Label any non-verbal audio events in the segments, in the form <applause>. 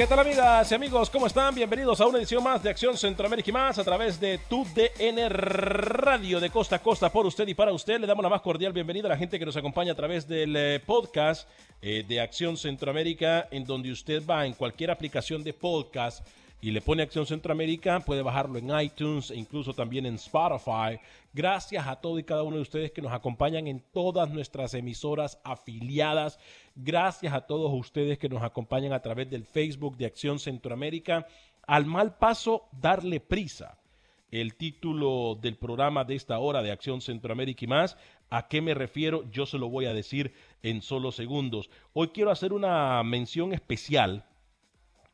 ¿Qué tal amigas y amigos? ¿Cómo están? Bienvenidos a una edición más de Acción Centroamérica y más a través de tu DN Radio de costa a costa por usted y para usted. Le damos la más cordial bienvenida a la gente que nos acompaña a través del eh, podcast eh, de Acción Centroamérica en donde usted va en cualquier aplicación de podcast y le pone Acción Centroamérica, puede bajarlo en iTunes e incluso también en Spotify. Gracias a todos y cada uno de ustedes que nos acompañan en todas nuestras emisoras afiliadas. Gracias a todos ustedes que nos acompañan a través del Facebook de Acción Centroamérica. Al mal paso, darle prisa. El título del programa de esta hora de Acción Centroamérica y más. ¿A qué me refiero? Yo se lo voy a decir en solo segundos. Hoy quiero hacer una mención especial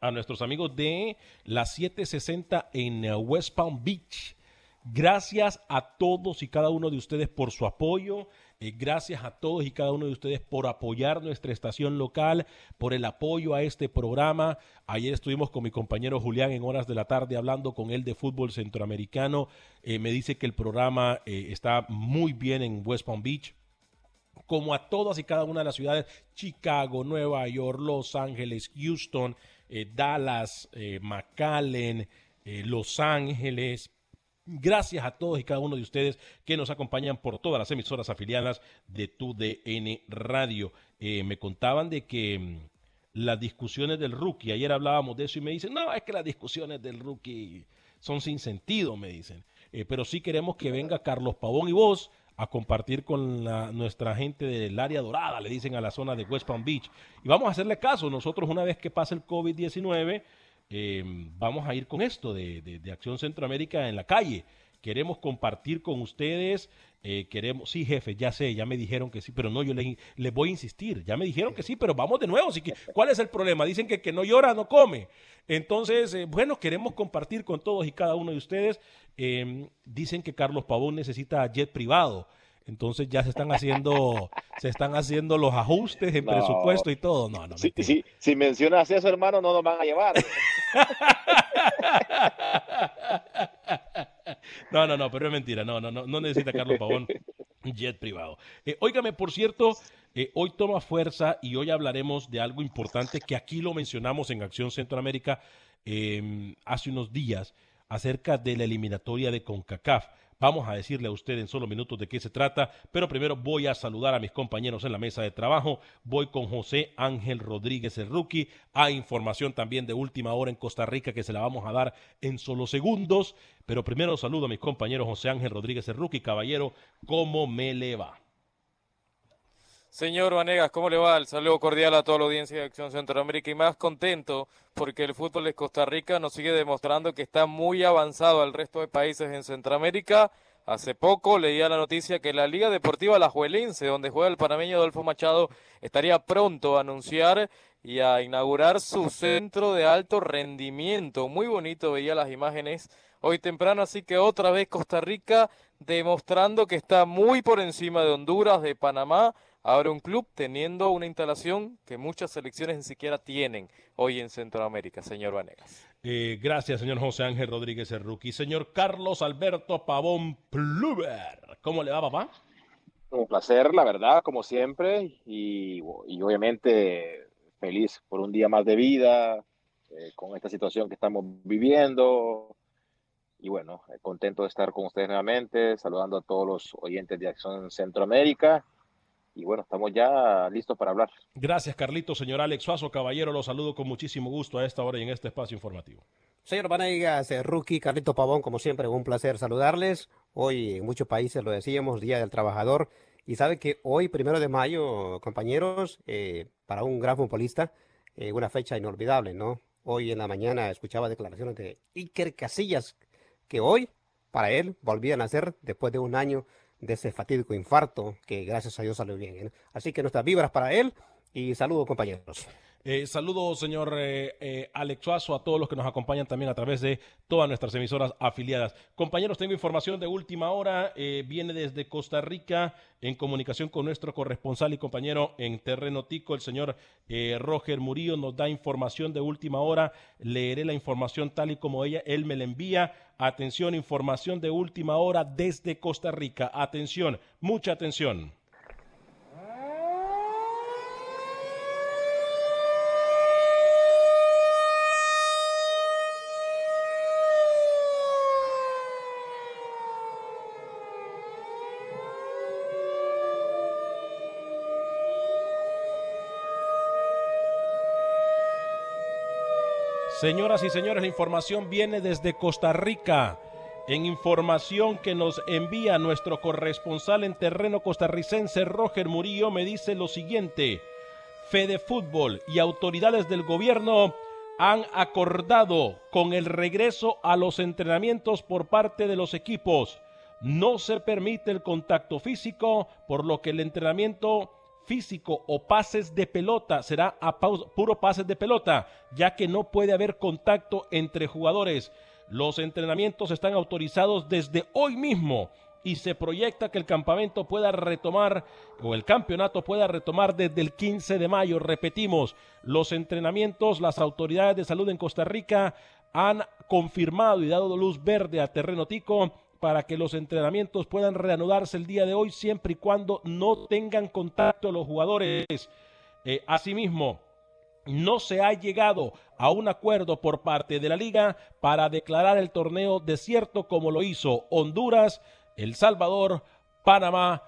a nuestros amigos de la 760 en eh, West Palm Beach. Gracias a todos y cada uno de ustedes por su apoyo. Eh, gracias a todos y cada uno de ustedes por apoyar nuestra estación local, por el apoyo a este programa. Ayer estuvimos con mi compañero Julián en horas de la tarde hablando con él de fútbol centroamericano. Eh, me dice que el programa está muy bien en West Palm Beach como a todas y cada una de las ciudades, Chicago, Nueva York, Los Ángeles, Houston, eh, Dallas, eh, McAllen, eh, Los Ángeles. Gracias a todos y cada uno de ustedes que nos acompañan por todas las emisoras afiliadas de TUDN Radio. me contaban de que mm, las discusiones del rookie, ayer hablábamos de eso y me dicen, no, es que las discusiones del rookie son sin sentido, me dicen. pero sí queremos que venga Carlos Pavón y vos a compartir con nuestra gente del área dorada, le dicen a la zona de West Palm Beach. Y vamos a hacerle caso. Nosotros una vez que pase el COVID-19, em, vamos a ir con esto de, de, Acción Centroamérica en la calle. Queremos compartir con ustedes, eh, queremos, sí jefe, ya sé, ya me dijeron que sí, pero no, yo les, voy a insistir, ya me dijeron que sí, pero vamos de nuevo, así que, ¿cuál es el problema? Dicen que que no llora, no come. Entonces, eh, bueno, queremos compartir con todos y cada uno de ustedes Em, dicen que Carlos Pavón necesita jet privado. Entonces ya se están haciendo, <laughs> se están haciendo los ajustes en presupuesto y todo. No, no, si, si, mencionas eso, hermano, no nos van a llevar. <laughs> no, no, no, pero es mentira. No, no, no, no necesita Carlos Pavón jet privado. Eh, óigame, por cierto, eh, hoy toma fuerza y hoy hablaremos de algo importante que aquí lo mencionamos en Acción Centroamérica em, hace unos días acerca de la eliminatoria de CONCACAF. Vamos a decirle a usted en solo minutos de qué se trata, pero primero voy a saludar a mis compañeros en la mesa de trabajo. Voy con José Ángel Rodríguez, el rookie. Hay información también de última hora en Costa Rica que se la vamos a dar en solo segundos. Pero primero saludo a mis compañeros José Ángel Rodríguez, el rookie. Caballero, ¿cómo me le va? Señor Vanegas, ¿cómo le va? El saludo cordial a toda la audiencia de Acción Centroamérica y más contento porque el fútbol de Costa Rica nos sigue demostrando que está muy avanzado al resto de países en Centroamérica. Hace poco leía la noticia que la Liga Deportiva La Juelense, donde juega el panameño Adolfo Machado, estaría pronto a anunciar y a inaugurar su centro de alto rendimiento. Muy bonito veía las imágenes hoy temprano, así que otra vez Costa Rica demostrando que está muy por encima de Honduras, de Panamá, abre un club teniendo una instalación que muchas selecciones ni siquiera tienen hoy en Centroamérica, señor Vanegas. Eh, gracias, señor José Ángel Rodríguez el rookie. Señor Carlos Alberto Pavón Pluber. ¿Cómo le va, papá? Un placer, la verdad, como siempre, y, y obviamente feliz por un día más de vida, eh, con esta situación que estamos viviendo. Y bueno, eh, contento de estar con ustedes nuevamente, saludando a todos los oyentes de Acción Centroamérica. Y bueno, estamos ya listos para hablar. Gracias, Carlito. Señor Alex Suazo, caballero, lo saludo con muchísimo gusto a esta hora y en este espacio informativo. Señor Vanegas, Rookie, Carlito Pavón, como siempre, un placer saludarles. Hoy en muchos países lo decíamos, Día del Trabajador. Y sabe que hoy, primero de mayo, compañeros, eh, para un gran futbolista, eh, una fecha inolvidable, ¿no? Hoy en la mañana escuchaba declaraciones de Iker Casillas, que hoy, para él, volvían a nacer después de un año de ese fatídico infarto, que gracias a Dios salió bien. ¿eh? Así que nuestras vibras para él y saludos, compañeros. Eh, saludos, señor eh, eh, Alex Suazo, a todos los que nos acompañan también a través de todas nuestras emisoras afiliadas. Compañeros, tengo información de última hora. eh, viene desde Costa Rica en comunicación con nuestro corresponsal y compañero en Terreno Tico, el señor eh, Roger Murillo, nos da información de última hora. Leeré la información tal y como ella, él me la envía. Atención, información de última hora desde Costa Rica. Atención, mucha atención. Señoras y señores, la información viene desde Costa Rica. En información que nos envía nuestro corresponsal en terreno costarricense, Roger Murillo, me dice lo siguiente. Fede Fútbol y autoridades del gobierno han acordado con el regreso a los entrenamientos por parte de los equipos. No se permite el contacto físico, por lo que el entrenamiento físico o pases de pelota será a puro pases de pelota, ya que no puede haber contacto entre jugadores. Los entrenamientos están autorizados desde hoy mismo y se proyecta que el campamento pueda retomar o el campeonato pueda retomar desde el 15 de mayo. Repetimos, los entrenamientos, las autoridades de salud en Costa Rica han confirmado y dado luz verde a Terreno Tico para que los entrenamientos puedan reanudarse el día de hoy siempre y cuando no tengan contacto los jugadores. Eh, asimismo, no se ha llegado a un acuerdo por parte de la liga para declarar el torneo desierto como lo hizo Honduras, El Salvador, Panamá.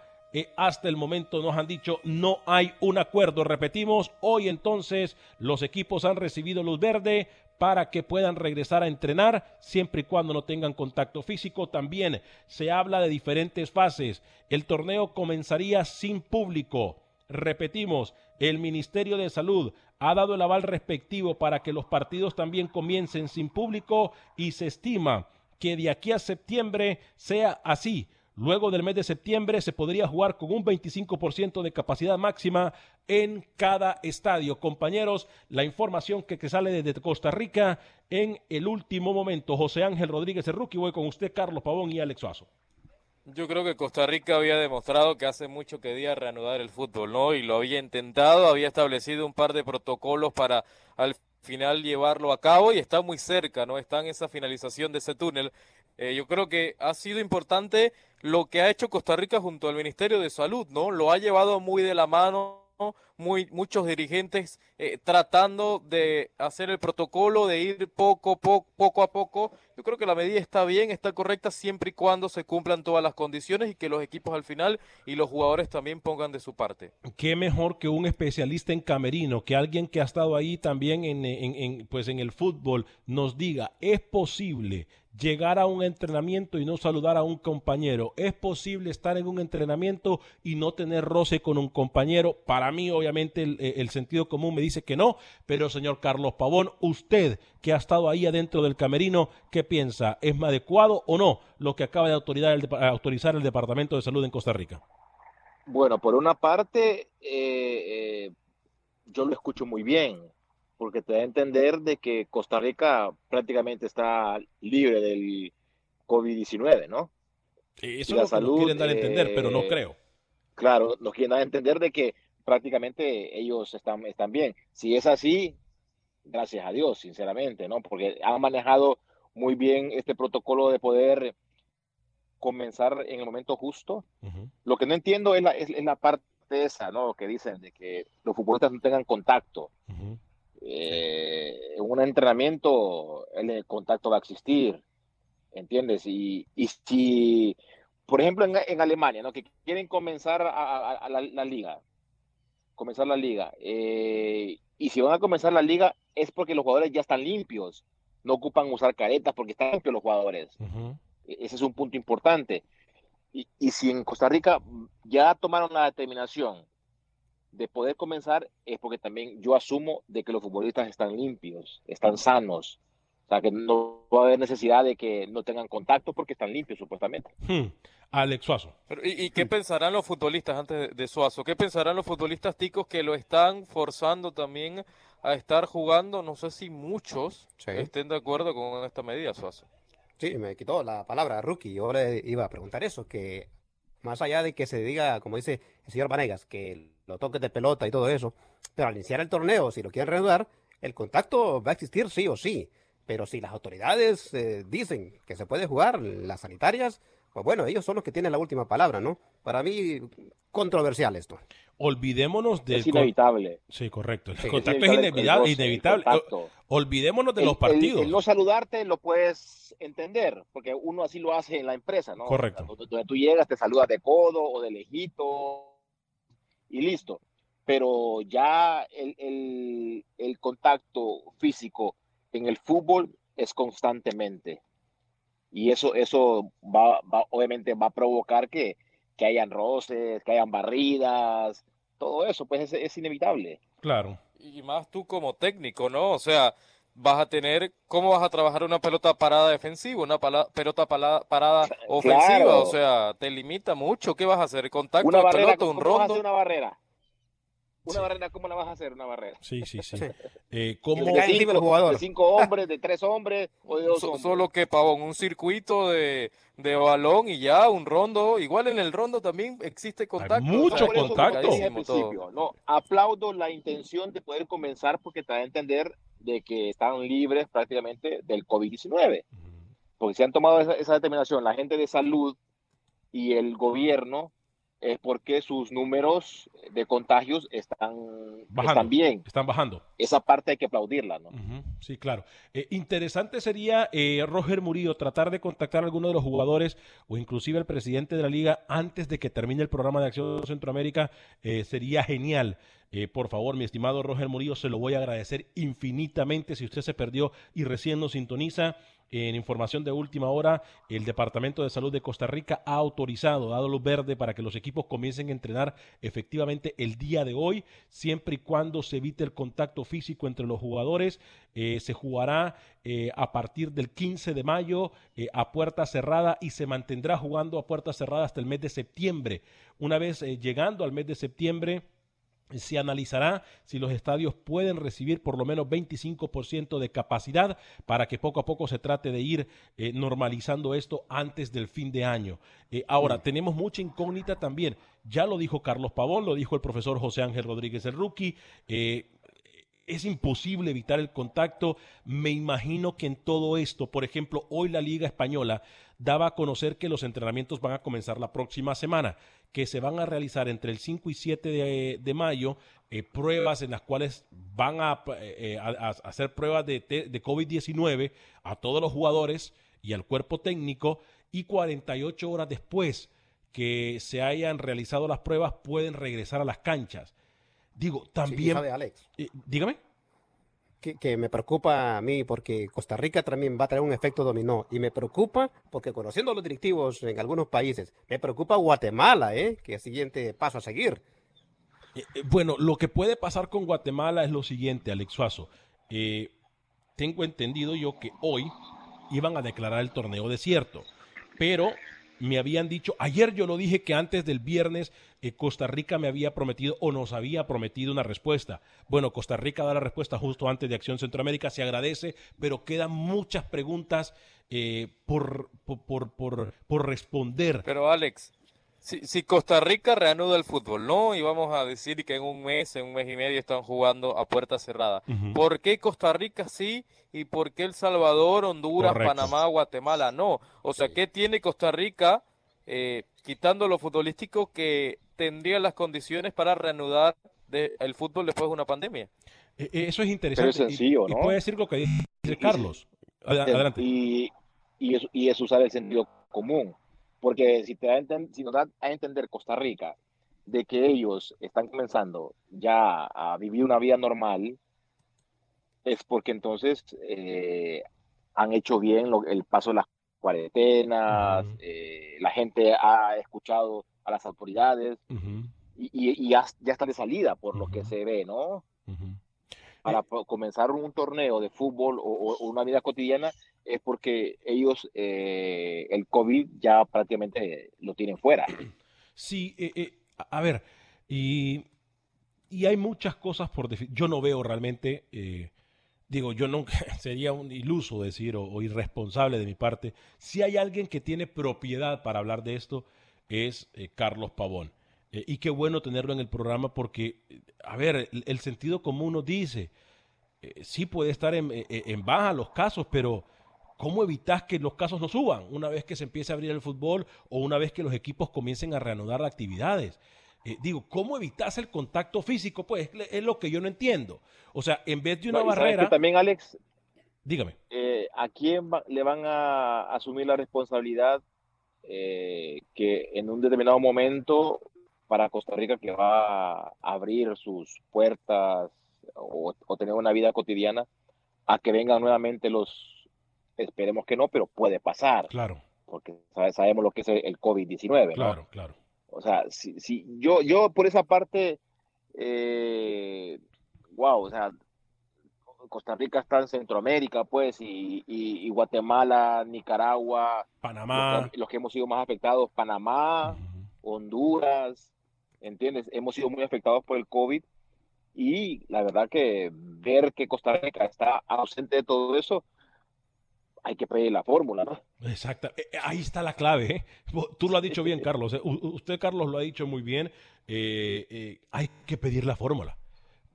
Hasta el momento nos han dicho no hay un acuerdo. Repetimos, hoy entonces los equipos han recibido luz verde para que puedan regresar a entrenar siempre y cuando no tengan contacto físico. También se habla de diferentes fases. El torneo comenzaría sin público. Repetimos, el Ministerio de Salud ha dado el aval respectivo para que los partidos también comiencen sin público y se estima que de aquí a septiembre sea así. Luego del mes de septiembre se podría jugar con un 25% de capacidad máxima en cada estadio. Compañeros, la información que, sale desde Costa Rica en el último momento. José Ángel Rodríguez, rookie, voy con usted, Carlos Pavón y Alex Suazo. Yo creo que Costa Rica había demostrado que hace mucho quería reanudar el fútbol, ¿no? Y lo había intentado, había establecido un par de protocolos para al final llevarlo a cabo y está muy cerca, ¿no? Está en esa finalización de ese túnel. Eh, yo creo que ha sido importante lo que ha hecho Costa Rica junto al Ministerio de Salud, ¿no? Lo ha llevado muy de la mano, muy muchos dirigentes eh, tratando de hacer el protocolo, de ir poco, poco, poco a poco. Yo creo que la medida está bien, está correcta siempre y cuando se cumplan todas las condiciones y que los equipos al final y los jugadores también pongan de su parte. Qué mejor que un especialista en camerino, que alguien que ha estado ahí también en, pues en el fútbol nos diga, es posible llegar a un entrenamiento y no saludar a un compañero, es posible estar en un entrenamiento y no tener roce con un compañero. Para mí, obviamente, el, el sentido común me dice que no, pero señor Carlos Pavón, usted que ha estado ahí adentro del camerino, ¿qué piensa? ¿Es más adecuado o no lo que acaba de autorizar el, autorizar el Departamento de Salud en Costa Rica? Bueno, por una parte, eh, eh, yo lo escucho muy bien, porque te da a entender de que Costa Rica prácticamente está libre del COVID-19, ¿no? Eso Y es la lo que nos salud, quieren dar a entender, pero no eh, creo. claro, nos quieren dar a entender de que prácticamente ellos están, están bien. Si es así, gracias a Dios, sinceramente, ¿no? Porque han manejado muy bien este protocolo de poder comenzar en el momento justo. Ujú. Lo que no entiendo es la, es, es la parte esa, ¿no? Que dicen de que los futbolistas no tengan contacto. Ujú. Eh, en un entrenamiento el contacto va a existir, ¿entiendes? Y, y si, por ejemplo, en, en Alemania, ¿no? Que quieren comenzar a, a- a la, la liga, comenzar la liga, eh, y si van a comenzar la liga es porque los jugadores ya están limpios, no ocupan usar caretas porque están limpios los jugadores. E- Ese es un punto importante. Y, y si en Costa Rica ya tomaron la determinación de poder comenzar, es porque también yo asumo de que los futbolistas están limpios, están sanos. O sea, que no va a haber necesidad de que no tengan contacto porque están limpios, supuestamente. Hmm. Alex Suazo. Pero, ¿y, y qué pensarán los futbolistas antes de, de Suazo? ¿Qué pensarán los futbolistas ticos que lo están forzando también a estar jugando? No sé si muchos Sí. estén de acuerdo con esta medida, Suazo. Sí, me quitó la palabra rookie. Yo le iba a preguntar eso, que más allá de que se diga, como dice el señor Vanegas, que lo toques de pelota y todo eso, pero al iniciar el torneo, si lo quieren reanudar, el contacto va a existir sí o sí. Pero si las autoridades eh, dicen que se puede jugar, las sanitarias, pues bueno, ellos son los que tienen la última palabra, ¿no? Para mí, controversial esto. Olvidémonos del es inevitable. Sí, correcto. El Sí, contacto es es inevitable, inevitable. el. Olvidémonos de El- los partidos. El, no saludarte lo puedes entender, porque uno así lo hace en la empresa, ¿no? Correcto. Donde, tú llegas, te saludas de codo o de lejito y listo. Pero ya el, el- el contacto físico en el fútbol es constantemente. Y eso, eso va, va- obviamente va a provocar que, que hayan roces, que hayan barridas, todo eso, pues es, es inevitable. Claro. Y más tú como técnico, ¿no? O sea, vas a tener, ¿cómo vas a trabajar una pelota parada defensiva, una pala- pelota pala- parada ofensiva? Claro. O sea, te limita mucho. ¿Qué vas a hacer? ¿Contacto Una de barrera, pelota, un ¿cómo vas a hacer rondo? una barrera? Una Sí. barrera, ¿cómo la vas a hacer? Una barrera. Sí, sí, sí. <laughs> Eh, ¿Cómo? cae encima el jugador. de cinco hombres, de tres hombres o de dos So- hombres. solo que, Pavón, un circuito de, de balón y ya, un rondo. Igual en el rondo también existe contacto. mucho o sea, Por eso, contacto. no, aplaudo la intención de poder comenzar porque te da a entender de que están libres prácticamente del COVID-19. Porque se han tomado esa, esa determinación la gente de salud y el gobierno es porque sus números de contagios están, Bajando. están bien. Están bajando. Esa parte hay que aplaudirla, ¿no? Sí, claro. Eh, interesante sería, eh, Roger Murillo, tratar de contactar a alguno de los jugadores o inclusive al presidente de la liga antes de que termine el programa de Acción Centroamérica. eh, sería genial. Eh, por favor, mi estimado Roger Murillo, se lo voy a agradecer infinitamente si usted se perdió y recién nos sintoniza. En información de última hora, el Departamento de Salud de Costa Rica ha autorizado, dado luz verde para que los equipos comiencen a entrenar efectivamente el día de hoy, siempre y cuando se evite el contacto físico entre los jugadores. Eh, se jugará eh, a partir del 15 de mayo eh, a puerta cerrada y se mantendrá jugando a puerta cerrada hasta el mes de septiembre. Una vez llegando al mes de septiembre, se analizará si los estadios pueden recibir por lo menos 25% de capacidad para que poco a poco se trate de ir eh, normalizando esto antes del fin de año. Eh, ahora, tenemos mucha incógnita también. Ya lo dijo Carlos Pavón, lo dijo el profesor José Ángel Rodríguez el Rookie. eh, es imposible evitar el contacto. Me imagino que en todo esto, por ejemplo, hoy la Liga Española daba a conocer que los entrenamientos van a comenzar la próxima semana, que se van a realizar entre el 5 y 7 de, de mayo eh, pruebas en las cuales van a, eh, a- a hacer pruebas de, de COVID-19 a todos los jugadores y al cuerpo técnico y 48 horas después que se hayan realizado las pruebas pueden regresar a las canchas. Digo, Sí, y también... sabe, Alex, eh, dígame. Que, me preocupa a mí porque Costa Rica también va a tener un efecto dominó. Y me preocupa porque conociendo los directivos en algunos países, me preocupa Guatemala, ¿eh? Que es el siguiente paso a seguir. Eh, eh, bueno, lo que puede pasar con Guatemala es lo siguiente, Alex Suazo. Eh, tengo entendido yo que hoy iban a declarar el torneo desierto, pero me habían dicho, ayer yo lo dije que antes del viernes eh, Costa Rica me había prometido o nos había prometido una respuesta. Bueno, Costa Rica da la respuesta justo antes de Acción Centroamérica, se agradece, pero quedan muchas preguntas eh, por, por, por, por, por responder. Pero Alex, si, si Costa Rica reanuda el fútbol, ¿no? Y vamos a decir que en un mes, en un mes y medio están jugando a puerta cerrada. ¿Por qué Costa Rica sí y por qué El Salvador, Honduras, Correcto. Panamá, Guatemala no? O sea, ¿qué tiene Costa Rica, eh, quitando lo futbolístico, que tendría las condiciones para reanudar de- el fútbol después de una pandemia? Eh, eh, Eso es interesante. Pero es sencillo, y, y ¿no? puede decir lo que dice Y- y- Carlos. Ad- Adelante. Y, y, es, y es usar el sentido común. Porque si, te da si nos da a entender Costa Rica de que ellos están comenzando ya a vivir una vida normal, es porque entonces eh, han hecho bien lo- el paso de las cuarentenas, eh, la gente ha escuchado a las autoridades y, y- y ya, ya están de salida por lo que se ve, ¿no? para po- comenzar un torneo de fútbol o, una vida cotidiana es porque ellos eh, el COVID ya prácticamente lo tienen fuera. Sí, eh, eh, a a ver, y, y hay muchas cosas por definir. Yo no veo realmente, eh, digo, yo nunca, <laughs> sería un iluso decir o, irresponsable de mi parte. Si hay alguien que tiene propiedad para hablar de esto, es eh, Carlos Pavón. Eh, y qué bueno tenerlo en el programa porque, eh, a ver, el, sentido común nos dice, sí puede estar en, en baja los casos, pero ¿cómo evitas que los casos no suban una vez que se empiece a abrir el fútbol o una vez que los equipos comiencen a reanudar actividades? Eh, digo, ¿cómo evitas el contacto físico? Pues es, es lo que yo no entiendo. O sea, en vez de una No, barrera, que también, Alex, dígame. eh, ¿a quién va- le van a asumir la responsabilidad eh, que en un determinado momento para Costa Rica que va a abrir sus puertas o, o tener una vida cotidiana, a que vengan nuevamente los, esperemos que no, pero puede pasar, Claro, porque sabe- sabemos lo que es el, el COVID-19, ¿no? claro, claro. O sea, si, si yo, yo por esa parte, eh, wow, o sea, Costa Rica está en Centroamérica, pues, y, y- y Guatemala, Nicaragua, Panamá. los que, los que hemos sido más afectados, Panamá. Honduras, ¿entiendes? Hemos sido muy afectados por el COVID y la verdad que ver que Costa Rica está ausente de todo eso, hay que pedir la fórmula, ¿no? Exacto. Eh, eh, Ahí está la clave. ¿eh? Tú lo has dicho bien, <laughs> Carlos. ¿eh? Usted, Carlos, lo ha dicho muy bien. Eh, eh, hay que pedir la fórmula.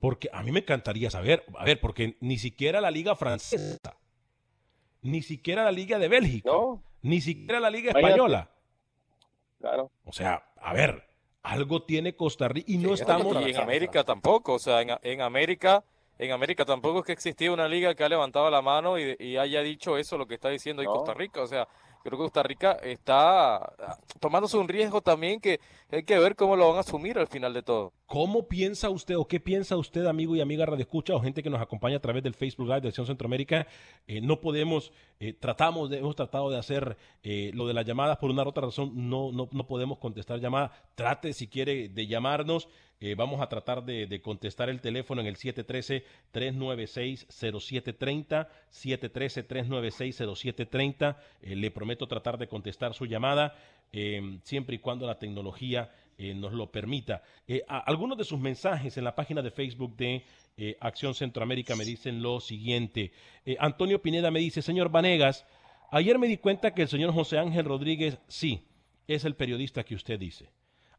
Porque a mí me encantaría saber, a ver, porque ni siquiera la liga francesa, ni siquiera la liga de Bélgica, ¿No? ni siquiera la liga española. Claro. O sea, a ver, algo tiene Costa Rica y no Sí, estamos... Y en América tampoco, o sea, en, en América, en América tampoco es que existía una liga que ha levantado la mano y, y haya dicho eso, lo que está diciendo ahí No. Costa Rica, o sea, creo que Costa Rica está ah, tomándose un riesgo también que hay que ver cómo lo van a asumir al final de todo. ¿Cómo piensa usted o qué piensa usted, amigo y amiga Radio Escucha o gente que nos acompaña a través del Facebook Live de Acción Centroamérica? Eh, no podemos, eh, tratamos, hemos tratado de hacer eh, lo de las llamadas por una u otra razón, no, no, no podemos contestar llamadas. Trate si quiere de llamarnos. vamos a tratar de, de contestar el teléfono en el 713-396-0730, 713-396-0730. Eh, le prometo tratar de contestar su llamada siempre y cuando la tecnología eh, nos lo permita. Eh, algunos de sus mensajes en la página de Facebook de eh, Acción Centroamérica me dicen lo siguiente. Antonio Pineda me dice, señor Vanegas, ayer me di cuenta que el señor José Ángel Rodríguez, sí, es el periodista que usted dice.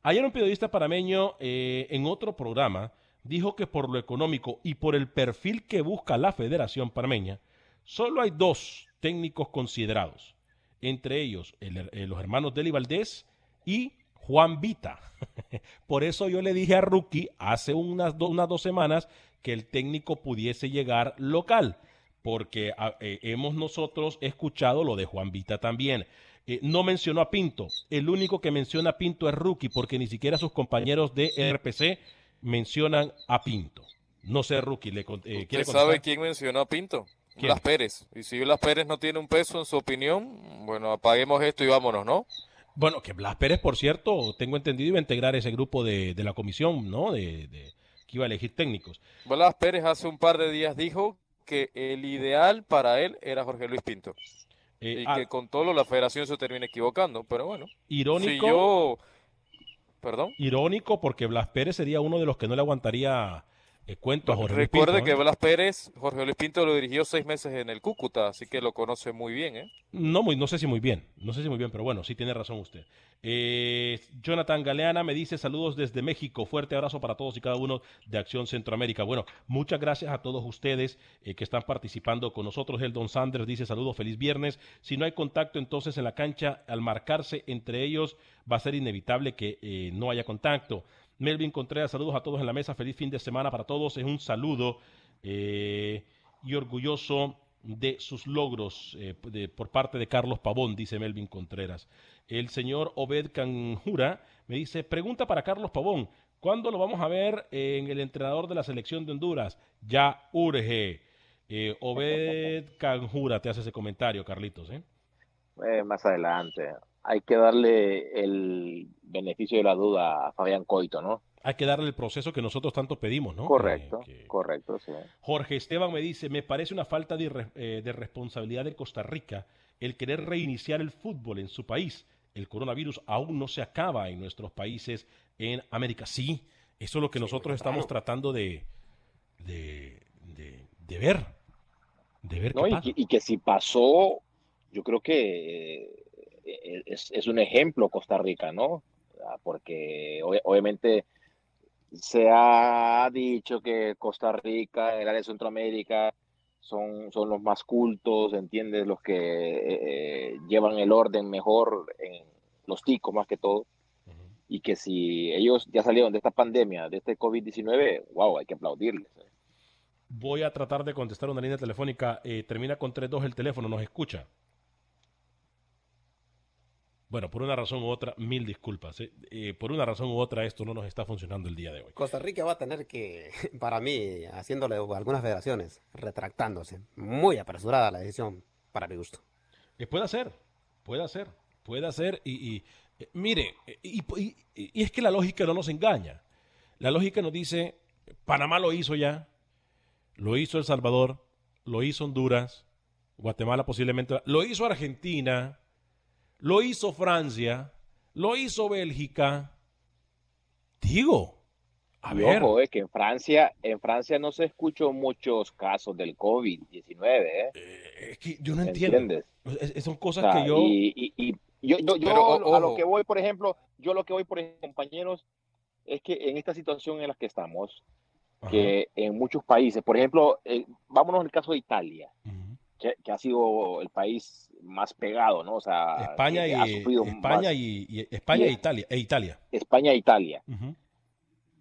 Ayer un periodista parameño en otro programa dijo que por lo económico y por el perfil que busca la Federación Parameña, solo hay dos técnicos considerados, entre ellos el- los hermanos Deli Valdés y Juan Vita. <laughs> por eso yo le dije a Rookie hace unas, do- unas dos semanas que el técnico pudiese llegar local, porque a- eh, hemos nosotros escuchado lo de Juan Vita también. Eh, no mencionó a Pinto. El único que menciona a Pinto es Rookie, porque ni siquiera sus compañeros de RPC mencionan a Pinto. No sé, Rookie, le eh, ¿Usted ¿quiere sabe quién mencionó a Pinto? ¿Quién? Blas Pérez. Y si Blas Pérez no tiene un peso en su opinión, bueno, apaguemos esto y vámonos, ¿no? Bueno, que Blas Pérez, por cierto, tengo entendido, iba a integrar ese grupo de, de la comisión, ¿no? De, de- que iba a elegir técnicos. Blas Pérez hace un par de días dijo que el ideal para él era Jorge Luis Pinto. Eh, y ah, que con todo la federación se termina equivocando. Pero bueno, irónico, si yo... Perdón. irónico porque Blas Pérez sería uno de los que no le aguantaría Eh, cuento Jorge Luis Recuerde Pinto, que ¿eh? Blas Pérez, Jorge Luis Pinto lo dirigió seis meses en el Cúcuta, así que lo conoce muy bien, ¿eh? No, muy, no sé si muy bien, no sé si muy bien, pero bueno, sí tiene razón usted. Eh, Jonathan Galeana me dice saludos desde México, fuerte abrazo para todos y cada uno de Acción Centroamérica. Bueno, muchas gracias a todos ustedes eh, que están participando con nosotros. El Don Sanders dice saludos, feliz viernes. Si no hay contacto entonces en la cancha, al marcarse entre ellos va a ser inevitable que no haya contacto. Melvin Contreras, saludos a todos en la mesa, feliz fin de semana para todos. Es un saludo eh, y orgulloso de sus logros eh, por parte de Carlos Pavón, dice Melvin Contreras. El señor Obed Canjura me dice, pregunta para Carlos Pavón, ¿cuándo lo vamos a ver en el entrenador de la selección de Honduras? Ya urge. Eh, Obed Canjura te hace ese comentario, Carlitos. ¿eh? Eh, más adelante. Hay que darle el beneficio de la duda a Fabián Coito, ¿no? Hay que darle el proceso que nosotros tanto pedimos, ¿no? Correcto, Eh, que- correcto, sí. Jorge Esteban me dice, me parece una falta de, eh, de responsabilidad de Costa Rica el querer reiniciar el fútbol en su país. El coronavirus aún no se acaba en nuestros países en América. Sí, eso es lo que nosotros estamos tratando de, de, de- de ver. De ver ¿no? qué Y, pasa. que, y que si pasó, yo creo que es, es un ejemplo Costa Rica, ¿no? Ah, Porque ob- obviamente se ha dicho que Costa Rica, el área de Centroamérica, son, son los más cultos, ¿entiendes? Los que eh, eh, llevan el orden mejor en los ticos más que todo. Y que si ellos ya salieron de esta pandemia, de este COVID-19, wow, hay que aplaudirles. ¿eh? Voy a tratar de contestar una línea telefónica. Eh, termina con 3-2 el teléfono, ¿nos escucha? Bueno, por una razón u otra, mil disculpas. eh. Eh, por una razón u otra, esto no nos está funcionando el día de hoy. Costa Rica va a tener que, <laughs> para mí, haciéndole algunas federaciones, retractándose. Muy apresurada la decisión, para mi gusto. Eh, puede ser, puede ser, puede ser. Y, y, mire, y, y- y es que la lógica no nos engaña. La lógica nos dice, Panamá lo hizo ya, lo hizo El Salvador, lo hizo Honduras, Guatemala posiblemente, lo hizo Argentina, lo hizo Francia, lo hizo Bélgica. Digo, a Y ver, ojo, eh, que en Francia, en Francia no se escuchó muchos casos del COVID-19, ¿eh? eh, es que yo no ¿Me entiendo. entiendes? Es- es- son O cosas sea, que yo... y, y- y yo, yo, yo Pero, o- a lo que voy, por ejemplo, yo lo que voy, por ejemplo, compañeros, es que en esta situación en la que estamos, Ajá, que en muchos países, por ejemplo, eh, vámonos al caso de Italia, ujú. que, que ha sido el país más pegado, ¿no? O sea, España que y, ha sufrido España más- y, y- España y- e Italia, e Italia. España e Italia.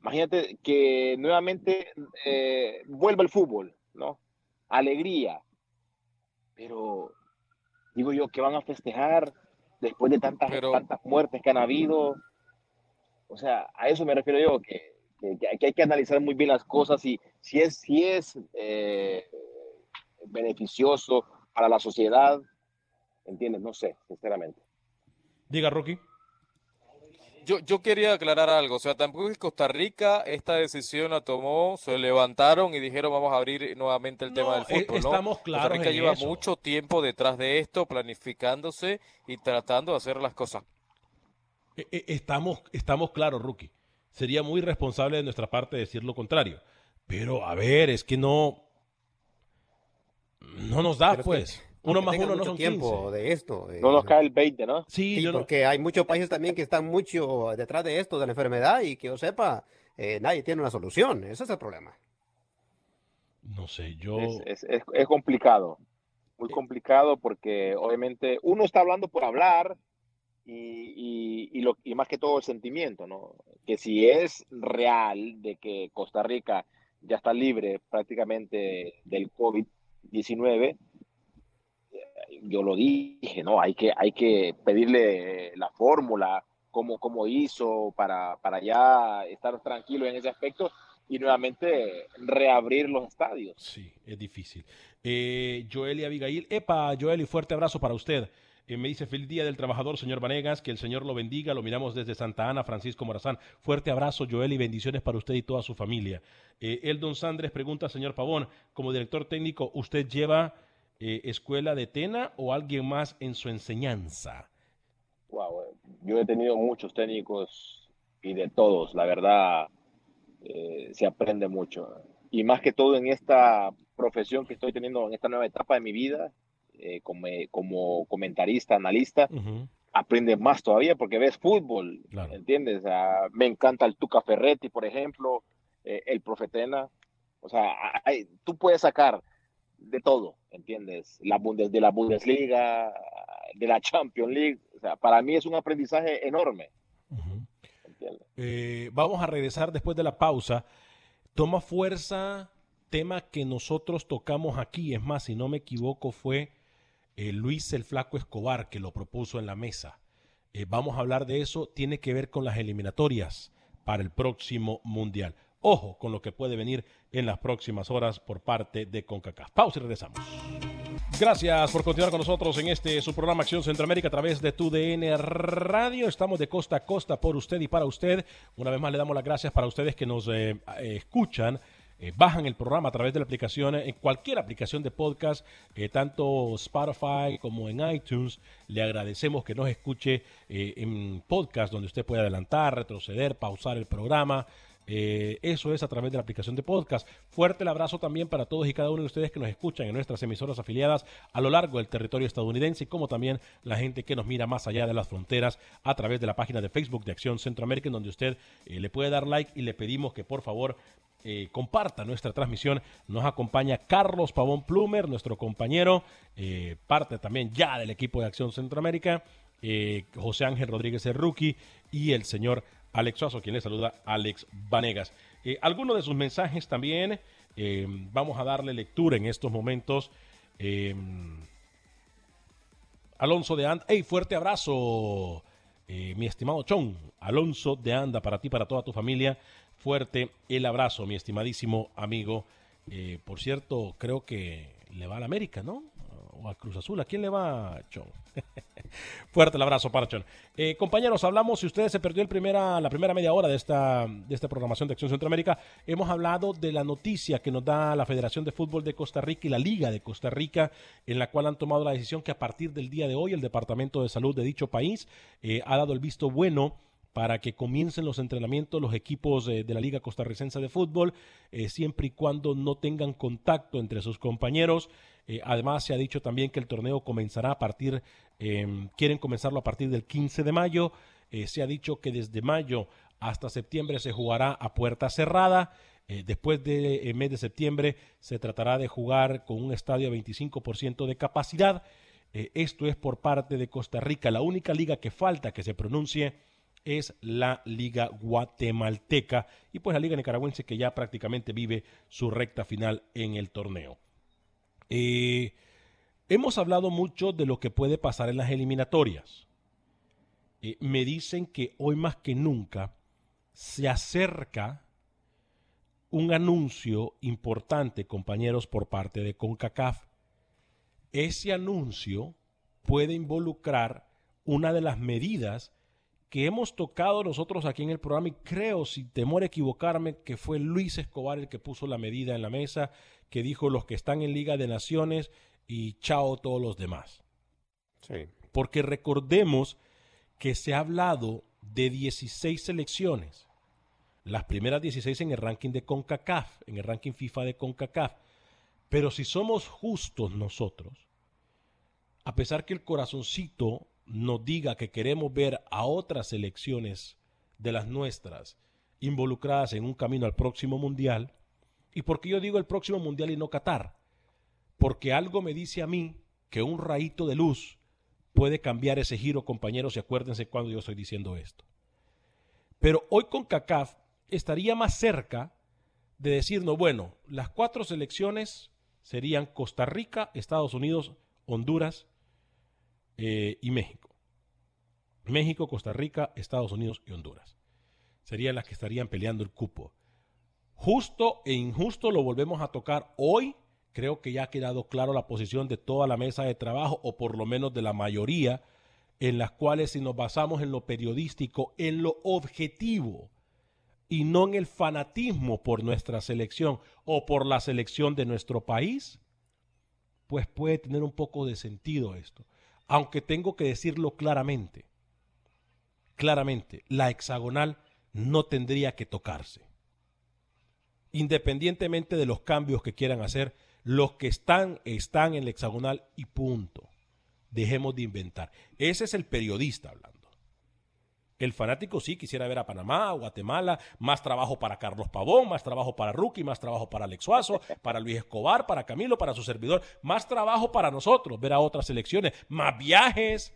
Imagínate que nuevamente eh, vuelva el fútbol, ¿no? Alegría. Pero digo yo, que van a festejar después de tantas, Pero- tantas muertes que han habido? O sea, a eso me refiero yo, que, que- que hay- que hay que analizar muy bien las cosas y si es, si es eh, beneficioso para la sociedad, ¿entiendes? No sé, sinceramente. Diga, Rocky. Yo, yo quería aclarar algo, o sea, tampoco es que Costa Rica esta decisión la tomó, se levantaron y dijeron vamos a abrir nuevamente el No, tema del fútbol, ¿no? estamos Costa claros Rica en lleva eso. mucho tiempo detrás de esto, planificándose y tratando de hacer las cosas. Eh, eh, Estamos, estamos claros, Rookie. Sería muy responsable de nuestra parte decir lo contrario. Pero, a ver, es que no. No nos da, Pero es que, pues. Uno más uno no son tiempo 15. de esto. eh, No nos cae el 20, ¿no? Sí, Sí, yo no- porque hay muchos países también que están mucho detrás de esto, de la enfermedad, y que yo sepa, eh, nadie tiene una solución. Ese es el problema. no sé, yo. Es, es- es- es complicado, muy complicado porque obviamente uno está hablando por hablar y, y- y lo, y más que todo el sentimiento, ¿no? Que si es real de que Costa Rica ya está libre prácticamente del COVID-19, eh, yo lo dije, ¿no? Hay que, hay que pedirle la fórmula, cómo, cómo hizo para, para ya estar tranquilo en ese aspecto y nuevamente reabrir los estadios. Sí, es difícil. Eh, Joel y Abigail. Epa, Joel, y fuerte abrazo para usted. Eh, me dice, feliz día del trabajador, señor Vanegas, que el Señor lo bendiga. Lo miramos desde Santa Ana, Francisco Morazán. Fuerte abrazo, Joel, y bendiciones para usted y toda su familia. Eh, Eldon Sandres pregunta, señor Pavón, como director técnico, ¿usted lleva eh, escuela de Tena o alguien más en su enseñanza? Wow, eh, yo he tenido muchos técnicos y de todos, la verdad, eh, se aprende mucho. y más que todo en esta profesión que estoy teniendo en esta nueva etapa de mi vida, eh, como, como comentarista, analista, Ujú. aprendes más todavía porque ves fútbol, Claro. ¿entiendes? Ah, me encanta el Tuca Ferretti, por ejemplo, eh, el Profetena. O sea, hay- tú puedes sacar de todo, ¿entiendes? La Bundes, de la Bundesliga, de la Champions League. O sea, para mí es un aprendizaje enorme. Eh, vamos a regresar después de la pausa. Toma fuerza, tema que nosotros tocamos aquí. Es más, si no me equivoco, fue eh, Luis el Flaco Escobar que lo propuso en la mesa. Eh, vamos a hablar de eso. Tiene que ver con las eliminatorias para el próximo Mundial. Ojo con lo que puede venir en las próximas horas por parte de CONCACAF. Pausa y regresamos. Gracias por continuar con nosotros en este su programa Acción Centroamérica a través de tu DN Radio. Estamos de costa a costa por usted y para usted. Una vez más le damos las gracias para ustedes que nos eh, escuchan. eh, bajan el programa a través de la aplicación, en cualquier aplicación de podcast, eh, tanto Spotify como en iTunes. Le agradecemos que nos escuche eh, en podcast donde usted puede adelantar, retroceder, pausar el programa. Eh, eso es a través de la aplicación de podcast. Fuerte el abrazo también para todos y cada uno de ustedes que nos escuchan en nuestras emisoras afiliadas a lo largo del territorio estadounidense, como también la gente que nos mira más allá de las fronteras a través de la página de Facebook de Acción Centroamérica, en donde usted eh, le puede dar like y le pedimos que por favor eh, comparta nuestra transmisión. Nos acompaña Carlos Pavón Plumer, nuestro compañero, parte también ya del equipo de Acción Centroamérica, José Ángel Rodríguez el rookie y el señor Alex Suazo, quien le saluda, Alex Vanegas. Eh, algunos de sus mensajes también eh, vamos a darle lectura en estos momentos. Eh, Alonso de Anda, hey, fuerte abrazo, mi estimado Chon. Alonso de Anda, para ti, para toda tu familia. Fuerte el abrazo, mi estimadísimo amigo. Por cierto, creo que le va a la América, ¿no? O a Cruz Azul. ¿A quién le va, Chon? <laughs> Fuerte el abrazo para Chon. Eh, compañeros, hablamos, si ustedes se perdió el primera, la primera media hora de esta, de esta programación de Acción Centroamérica, hemos hablado de la noticia que nos da la Federación de Fútbol de Costa Rica y la Liga de Costa Rica, en la cual han tomado la decisión que a partir del día de hoy el Departamento de Salud de dicho país eh, ha dado el visto bueno para que comiencen los entrenamientos los equipos de la Liga Costarricense de Fútbol, eh, siempre y cuando no tengan contacto entre sus compañeros. Eh, además, se ha dicho también que el torneo comenzará a partir, eh, quieren comenzarlo a partir del 15 de mayo. Eh, se ha dicho que desde mayo hasta septiembre se jugará a puerta cerrada. Después del de, mes de septiembre se tratará de jugar con un estadio a 25% de capacidad. Esto es por parte de Costa Rica. La única liga que falta que se pronuncie es la Liga Guatemalteca y pues la Liga Nicaragüense que ya prácticamente vive su recta final en el torneo. Eh, hemos hablado mucho de lo que puede pasar en las eliminatorias. Eh, me dicen que hoy más que nunca se acerca un anuncio importante, compañeros, por parte de CONCACAF. Ese anuncio puede involucrar una de las medidas que hemos tocado nosotros aquí en el programa y creo, sin temor a equivocarme, que fue Luis Escobar el que puso la medida en la mesa, que dijo los que están en Liga de Naciones y chao todos los demás. Sí. Porque recordemos que se ha hablado de 16 selecciones, las primeras 16 en el ranking de CONCACAF, en el ranking FIFA de CONCACAF. Pero si somos justos nosotros, a pesar que el corazoncito nos diga que queremos ver a otras selecciones de las nuestras involucradas en un camino al próximo mundial. ¿Y por qué yo digo el próximo mundial y no Qatar? Porque algo me dice a mí que un rayito de luz puede cambiar ese giro, compañeros, y acuérdense cuando yo estoy diciendo esto. Pero hoy con CACAF estaría más cerca de decirnos, bueno, las cuatro selecciones serían Costa Rica, Estados Unidos, Honduras eh, y México. México, Costa Rica, Estados Unidos y Honduras. Serían las que estarían peleando el cupo. Justo e injusto lo volvemos a tocar hoy. Creo que ya ha quedado claro la posición de toda la mesa de trabajo, o por lo menos de la mayoría, en las cuales si nos basamos en lo periodístico, en lo objetivo, y no en el fanatismo por nuestra selección o por la selección de nuestro país, pues puede tener un poco de sentido esto. Aunque tengo que decirlo claramente, claramente, la hexagonal no tendría que tocarse. Independientemente de los cambios que quieran hacer, los que están, están en el hexagonal y punto. Dejemos de inventar. Ese es el periodista hablando. El fanático sí quisiera ver a Panamá, Guatemala, más trabajo para Carlos Pavón, más trabajo para Rookie, más trabajo para Alex Suazo, <laughs> para Luis Escobar, para Camilo, para su servidor, más trabajo para nosotros, ver a otras selecciones, más viajes,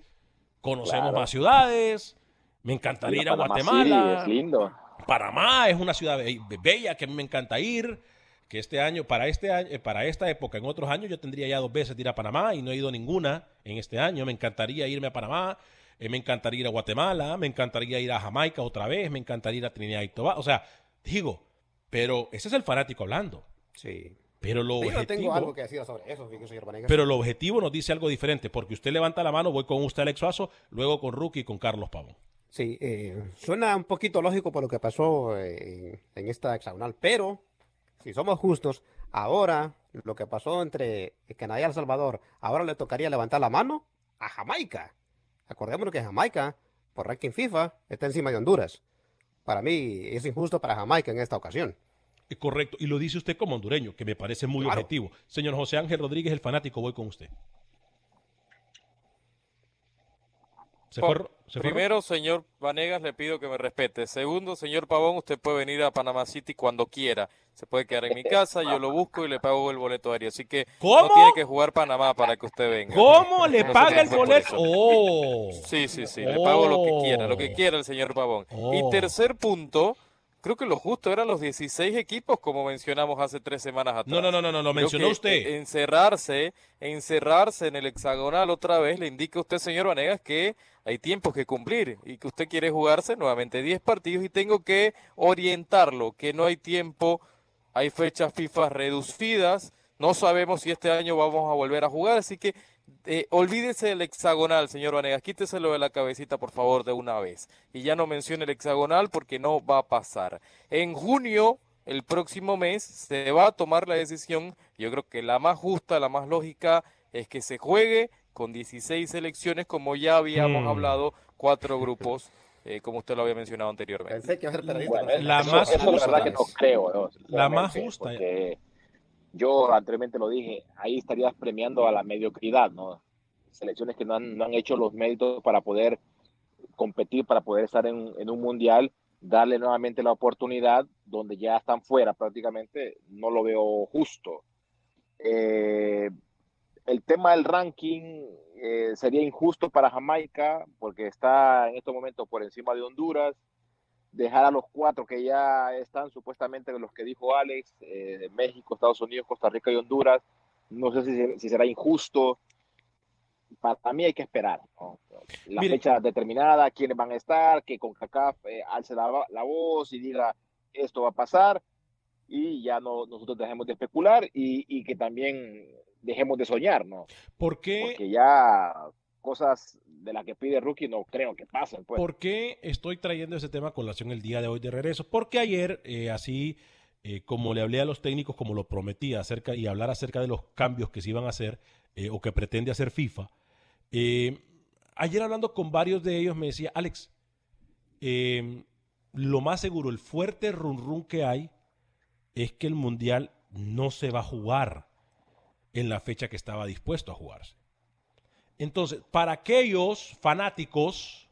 conocemos Claro. más ciudades. Me encantaría ir a Panamá Guatemala. sí, es lindo. Panamá es una ciudad be- bella que a mí me encanta ir. Que este año, para este año, eh, para esta época, en otros años, yo tendría ya dos veces de ir a Panamá y no he ido ninguna en este año. Me encantaría irme a Panamá, eh, me encantaría ir a Guatemala, me encantaría ir a Jamaica otra vez, me encantaría ir a Trinidad y Tobago. O sea, digo, pero ese es el fanático hablando. Sí. Pero lo Yo objetivo, tengo algo que decir sobre eso, señor pero lo objetivo nos dice algo diferente, porque usted levanta la mano, voy con usted Alex Suazo, luego con Rookie y con Carlos Pavón. Sí, eh, suena un poquito lógico por lo que pasó eh, en, en esta hexagonal, pero si somos justos, ahora lo que pasó entre Canadá y El Salvador, ahora le tocaría levantar la mano a Jamaica. Acordémonos que Jamaica, por ranking FIFA, está encima de Honduras. Para mí es injusto para Jamaica en esta ocasión. Eh, Correcto, y lo dice usted como hondureño, que me parece muy Claro. objetivo. Señor José Ángel Rodríguez, el fanático, voy con usted. ¿Se fue, se fue Ro- Primero, señor Vanegas, le pido que me respete. Segundo, señor Pavón, usted puede venir a Panama City cuando quiera. Se puede quedar en mi casa, yo lo busco y le pago el boleto aéreo. Así que ¿Cómo? no tiene que jugar Panamá para que usted venga. ¿Cómo le No paga el boleto? Oh. Sí, sí, sí, le pago lo que quiera, lo Oh. que quiera el señor Pavón. Oh. Y tercer punto, creo que lo justo eran los 16 equipos, como mencionamos hace tres semanas atrás. No, no, no, no, no, lo mencionó usted. eh, Encerrarse, encerrarse en el hexagonal otra vez, le indica a usted, señor Vanegas, que hay tiempos que cumplir y que usted quiere jugarse nuevamente 10 partidos y tengo que orientarlo, que no hay tiempo, hay fechas FIFA reducidas, no sabemos si este año vamos a volver a jugar, así que eh, olvídese del hexagonal, señor Vanegas, quíteselo de la cabecita, por favor, de una vez. Y ya no mencione el hexagonal porque no va a pasar. En junio, el próximo mes, se va a tomar la decisión, yo creo que la más justa, la más lógica, es que se juegue con 16 selecciones, como ya habíamos Hmm. hablado, cuatro grupos, eh, como usted lo había mencionado anteriormente. Pensé que iba a ser periodista. Bueno, pero- La más eso la justa verdad que no es- creo. ¿no? La más justa. porque yo anteriormente lo dije, ahí estarías premiando a la mediocridad, ¿no? Selecciones que no han, no han hecho los méritos para poder competir, para poder estar en, en un mundial, darle nuevamente la oportunidad donde ya están fuera prácticamente, no lo veo justo. Eh, el tema del ranking eh, sería injusto para Jamaica porque está en estos momentos por encima de Honduras. Dejar a los cuatro que ya están supuestamente los que dijo Alex, eh, de México, Estados Unidos, Costa Rica y Honduras. No sé si, si será injusto. Para mí hay que esperar. ¿no? La Mire. fecha determinada, quiénes van a estar, que con CACAF eh, alce la, la voz y diga esto va a pasar y ya no nosotros dejemos de especular y, y que también dejemos de soñar, ¿no? ¿Por qué, Porque ya cosas de las que pide Rookie no creo que pasen, pues. ¿Por qué estoy trayendo ese tema a colación el día de hoy de regreso? Porque ayer, eh, así eh, como le hablé a los técnicos, como lo prometí, acerca, y hablar acerca de los cambios que se iban a hacer eh, o que pretende hacer FIFA, ayer hablando con varios de ellos me decía, Alex, lo más seguro, el fuerte run run que hay es que el Mundial no se va a jugar en la fecha que estaba dispuesto a jugarse. Entonces, para aquellos fanáticos,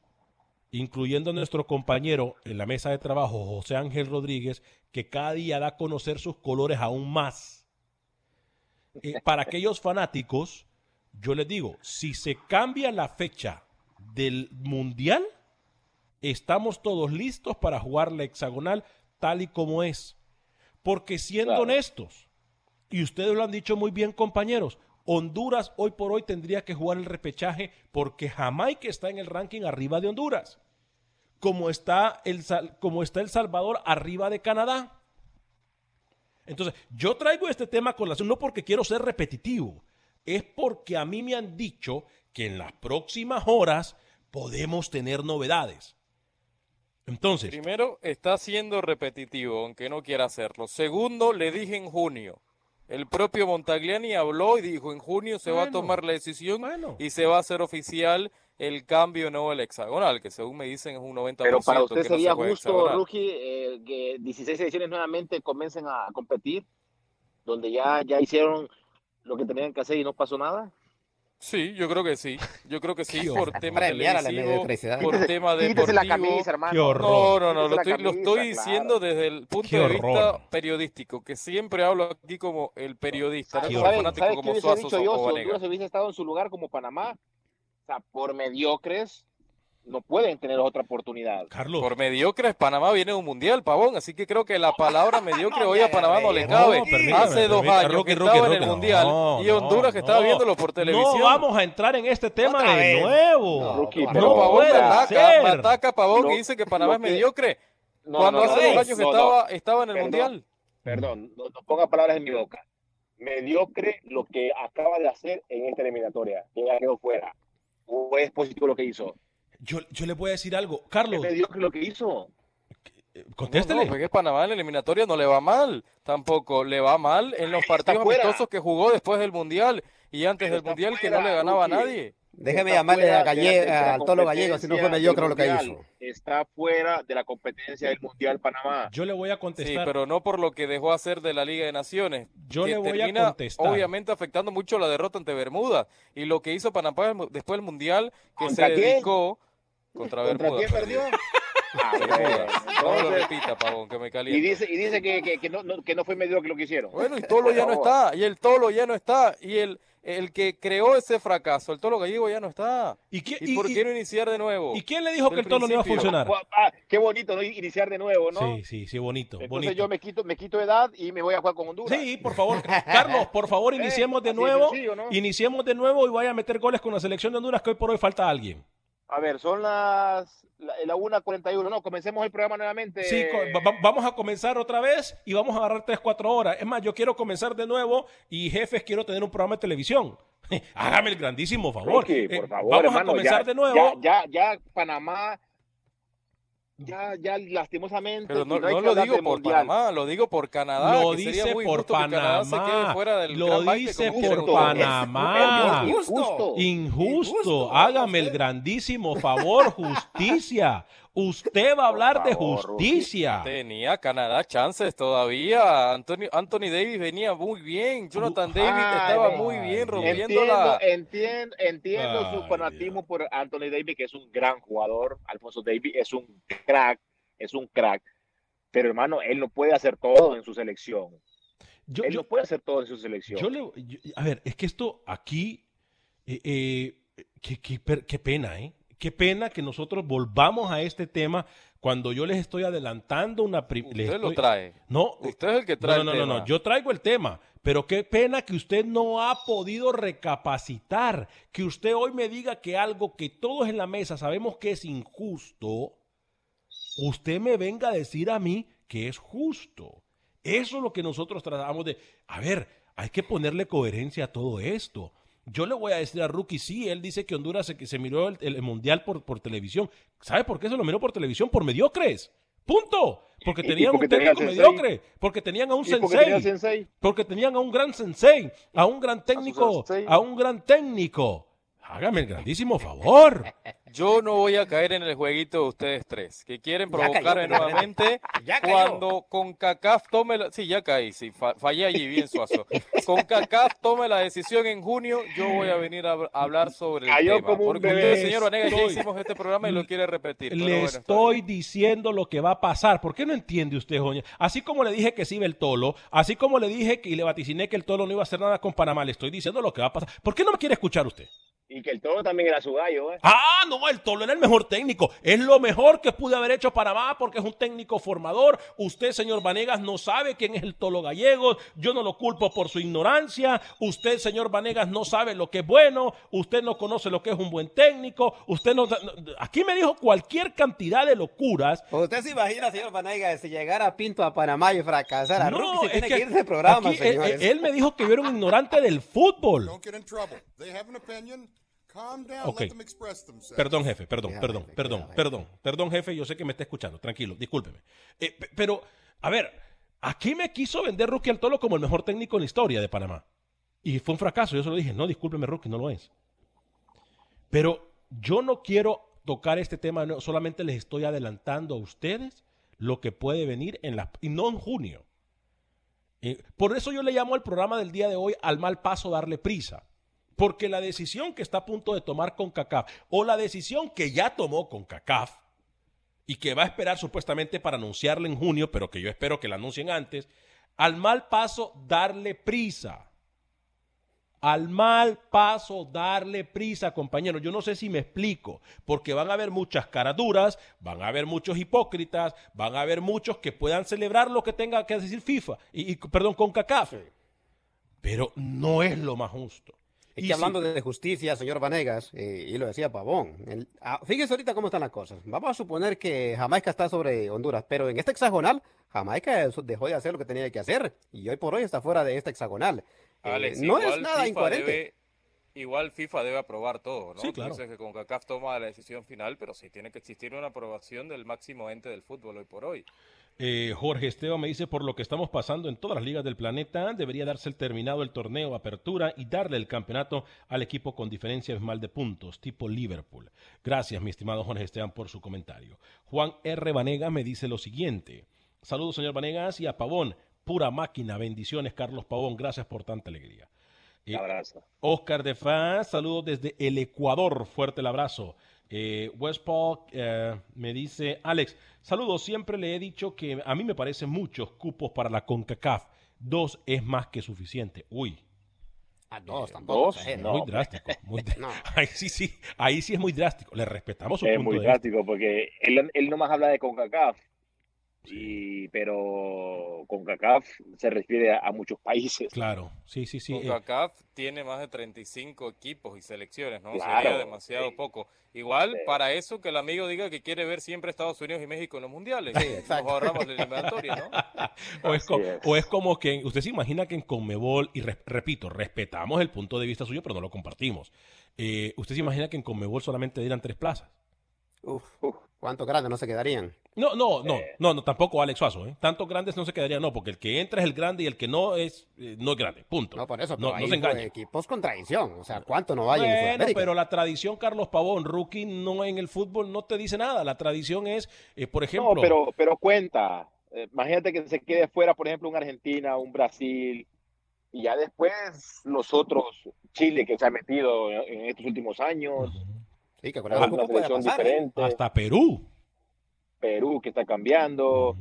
incluyendo a nuestro compañero en la mesa de trabajo, José Ángel Rodríguez, que cada día da a conocer sus colores aún más, eh, <laughs> para aquellos fanáticos, yo les digo, si se cambia la fecha del Mundial, estamos todos listos para jugar la hexagonal tal y como es. Porque siendo Claro. honestos, y ustedes lo han dicho muy bien, compañeros, Honduras hoy por hoy tendría que jugar el repechaje porque Jamaica está en el ranking arriba de Honduras. Como está el, como está el Salvador arriba de Canadá. Entonces, yo traigo este tema con la no porque quiero ser repetitivo, es porque a mí me han dicho que en las próximas horas podemos tener novedades. Entonces, Primero, está siendo repetitivo, aunque no quiera hacerlo. Segundo, le dije en junio. El propio Montagliani habló y dijo, en junio se va a Bueno, tomar la decisión bueno. y se va a hacer oficial el cambio no el hexagonal, que según me dicen es un 90%. Pero para usted que no se sería justo. Rookie, eh, que 16 ediciones nuevamente comiencen a competir, donde ya, ya hicieron lo que tenían que hacer y no pasó nada. Sí, yo creo que sí. Yo creo que sí, por tema Premiar a la televisivo, por <laughs> tema quítese la deportivo. camisa, hermano. No, no, no, lo estoy, lo estoy claro. diciendo desde el punto de vista periodístico, que siempre hablo aquí como el periodista, no como horror. ¿Sabe, fanático como hubiese Suazo dicho yo si hubiese estado en su lugar como Panamá? O sea, por mediocres no pueden tener otra oportunidad. Carlos. Por mediocres, Panamá viene de un mundial, pavón. Así que creo que la palabra mediocre No hoy a Panamá no le cabe. No, Hace dos permítame. años Roque, que Roque, estaba en el no, mundial no, y Honduras que estaba no. viéndolo por televisión. No vamos a entrar en este tema Otra de vez. nuevo. No, Pavón me ataca, ser. me ataca Pavón y dice que Panamá es que- mediocre. No, Cuando hace no, dos años no, no. estaba, estaba en el Perdón. mundial. Perdón, no, no ponga palabras en mi boca. Mediocre lo que acaba de hacer en esta eliminatoria, que ya quedó fuera. ¿O es positivo lo que hizo? Yo, yo le voy a decir algo. ¿Es Carlos, mediocre lo que hizo? contéstele. No, no, porque Panamá en la eliminatoria no le va mal, tampoco le va mal en los partidos amistosos que jugó después del mundial y antes del mundial que no le ganaba a nadie. Déjeme Está llamarle fuera a de la- Galle- de la al Tolo Gallego si no fue competencia mediocre lo que del hizo. Mundial. Está fuera de la competencia del Mundial Panamá. Yo le voy a Sí, contestar. pero no por lo que dejó hacer de la Liga de Naciones. Yo que le voy a termina, contestar. Obviamente afectando mucho la derrota ante Bermuda y lo que hizo Panamá después del mundial que se dedicó contra ¿Contra Bermuda. quién perdió? Ah, Bermuda. No lo repita, Pavón, que me y dice, y dice que, que, que no, no- que no fue mediocre lo que hicieron. Bueno, y Tolo ya no está, y el Tolo ya no está, y el, el que creó ese fracaso, el Tolo Gallego ya no está. ¿Y, qué- ¿Y, y- por qué no iniciar de nuevo? y quién le dijo que el tolo no iba a funcionar? Ah, qué bonito, ¿no? Iniciar de nuevo, ¿no? Sí, sí, sí, bonito. Entonces bonito. yo me quito, me quito edad y me voy a jugar con Honduras. Sí, por favor. Carlos, por favor, <laughs> Eh, iniciemos de nuevo. sencillo, ¿no? Iniciemos de nuevo y vaya a meter goles con la selección de Honduras, que hoy por hoy falta alguien. A ver, son las la, la 1.41. No, comencemos el programa nuevamente. Sí, va- vamos a comenzar otra vez y vamos a agarrar 3, 4 horas. Es más, yo quiero comenzar de nuevo y jefes, quiero tener un programa de televisión. <laughs> Hágame el grandísimo favor. Rocky, Eh, por favor, vamos hermano, a comenzar ya- de nuevo. Ya, ya, ya Panamá, ya, ya lastimosamente. Pero no, lo digo por Mundial. Panamá, lo digo por Canadá. Lo que sería dice muy por injusto que Canadá se quede Panamá. fuera del Lo gran dice por. Panamá. Es injusto. Injusto. Injusto. Hágame el grandísimo favor, <laughs> justicia. Usted va a hablar de justicia. Tenía Canadá chances todavía. Antonio, Anthony Davis venía muy bien. Jonathan Davis Ay, estaba muy bien Entiendo, rompiéndola. Entiendo, entiendo, entiendo Ay, su fanatismo por Anthony Davis, que es un gran jugador. Alfonso Davis es un crack, es un crack. Pero hermano, él no puede hacer todo en su selección. Yo, él yo- no puede hacer todo en su selección. Yo le, yo- a ver, es que esto aquí, eh, eh, qué, qué per- qué pena, ¿eh? Qué pena que nosotros volvamos a este tema cuando yo les estoy adelantando una... prim- les Usted lo trae. No, Usted es el que trae no, no, el no, no, no, yo traigo el tema, pero qué pena que usted no ha podido recapacitar, que usted hoy me diga que algo que todos en la mesa sabemos que es injusto, usted me venga a decir a mí que es justo. Eso es lo que nosotros tratamos de... A ver, hay que ponerle coherencia a todo esto. Yo le voy a decir a Rookie, sí, él dice que Honduras se, que se miró el, el Mundial por, por televisión. ¿Sabe por qué se lo miró por televisión? Por mediocres. Punto. Porque tenían porque un técnico mediocre. Porque tenían a un ¿Y por qué sensei. tenía sensei? Porque tenían a un gran sensei, a un gran técnico, sensei. a un gran técnico. Hágame el grandísimo favor. <laughs> Yo no voy a caer en el jueguito de ustedes tres, que quieren Ya cayó, provocarme pero- nuevamente Ya cayó. cuando con CACAF tome la... Sí, ya caí, sí, fa- fallé allí bien suazo. Con CACAF tome la decisión en junio, yo voy a venir a, hablar sobre el Cayó tema. como un Porque bebé. usted, señor Vanegas, ya hicimos este programa y lo quiere repetir. Le bueno, estoy bien. diciendo lo que va a pasar. ¿Por qué no entiende usted, Joña? Así como le dije que sí iba el tolo, así como le dije que y le vaticiné que el tolo no iba a hacer nada con Panamá, le estoy diciendo lo que va a pasar. ¿Por qué no me quiere escuchar usted? Y que el toro también era su gallo, ¿eh? Ah, no, el Tolo era el mejor técnico. Es lo mejor que pude haber hecho Panamá porque es un técnico formador. Usted, señor Vanegas, no sabe quién es el Tolo Gallegos. Yo no lo culpo por su ignorancia. Usted, señor Vanegas, no sabe lo que es bueno. Usted no conoce lo que es un buen técnico. Usted no. Aquí me dijo cualquier cantidad de locuras. ¿Usted se imagina, señor Vanega, si llegara Pinto a Panamá y fracasara? No, Rookie es tiene que que, ir de programa, aquí, eh, eh, él me dijo que yo era un ignorante del fútbol. Don't get in trouble. They have an opinion. Calm down. Ok. Let them express themselves. Perdón, jefe, perdón, Déjame, perdón, jefe, perdón, déjame. perdón, perdón, jefe, yo sé que me está escuchando, tranquilo, discúlpeme. Eh, pe- pero, a ver, aquí me quiso vender Rookie al Tolo como el mejor técnico en la historia de Panamá. Y fue un fracaso, yo se lo dije, no, discúlpeme, Rookie, no lo es. Pero yo no quiero tocar este tema, no, solamente les estoy adelantando a ustedes lo que puede venir en la, y no en junio. Eh, por eso yo le llamo al programa del día de hoy al mal paso darle prisa. Porque la decisión que está a punto de tomar con CACAF o la decisión que ya tomó con CACAF y que va a esperar supuestamente para anunciarla en junio, pero que yo espero que la anuncien antes, al mal paso darle prisa. Al mal paso darle prisa, compañeros. Yo no sé si me explico, porque van a haber muchas caraduras, van a haber muchos hipócritas, van a haber muchos que puedan celebrar lo que tenga que decir FIFA, y, y- perdón, con CACAF. Pero no es lo más justo. Es Y que hablando de justicia, señor Vanegas, eh, y lo decía Pavón, el- ah, fíjese ahorita cómo están las cosas. Vamos a suponer que Jamaica está sobre Honduras, pero en este hexagonal, Jamaica dejó de hacer lo que tenía que hacer y hoy por hoy está fuera de este hexagonal. Eh, Alex, no igual es nada FIFA incoherente. debe- igual FIFA debe aprobar todo, ¿no? Sí, claro. dices que CONCACAF toma la decisión final, pero sí tiene que existir una aprobación del máximo ente del fútbol hoy por hoy. Eh, Jorge Esteban me dice, por lo que estamos pasando en todas las ligas del planeta, debería darse el terminado el torneo apertura y darle el campeonato al equipo con diferencia abismal de puntos, tipo Liverpool. Gracias, mi estimado Jorge Esteban, por su comentario. Juan R. Vanegas me dice lo siguiente. Saludos, señor Vanegas, y a Pavón. Pura máquina. Bendiciones, Carlos Pavón. Gracias por tanta alegría. Eh, abrazo. Oscar de Faz, saludos desde el Ecuador, fuerte el abrazo. Eh, West Paul eh, me dice, Alex, saludos, siempre le he dicho que a mí me parecen muchos cupos para la CONCACAF. Dos es más que suficiente. Uy, A dos tampoco. dos, no. muy drástico. Muy dr- <laughs> No. <laughs> Ahí sí, sí, ahí sí es muy drástico. Le respetamos su Es punto muy de vista. drástico porque él, él nomás habla de CONCACAF, y, pero CONCACAF se refiere a, a muchos países. Claro, sí, sí, sí. eh, CONCACAF tiene más de 35 equipos y selecciones, ¿no? Claro, Sería demasiado sí. poco. Igual, Sí. para eso que el amigo diga que quiere ver siempre Estados Unidos y México en los mundiales. Sí, Nos ahorramos la eliminatoria, ¿no? <laughs> o, es Así co- es. o es como que usted se imagina que en Conmebol, y re- repito, respetamos el punto de vista suyo, pero no lo compartimos. Eh, usted se imagina que en Conmebol solamente dieran tres plazas. Uf, ¿Cuántos grandes no se quedarían? No, no, no, Eh. no, no, tampoco Alex Suazo, ¿eh? Tantos grandes no se quedarían, no, porque el que entra es el grande y el que no es, eh, no es grande, punto. No, por eso, no, no se fue engañe. equipos con tradición. O sea, ¿cuánto no hay en Bueno, Sudamérica? pero la tradición, Carlos Pavón, rookie, no en el fútbol no te dice nada. La tradición es, eh, por ejemplo, No, pero, pero cuenta. Eh, imagínate que se quede fuera, por ejemplo, un Argentina, un Brasil, y ya después los otros, Chile, que se ha metido en, en estos últimos años, Sí, que puede pasar. ¿eh? diferente, hasta Perú. Perú que está cambiando,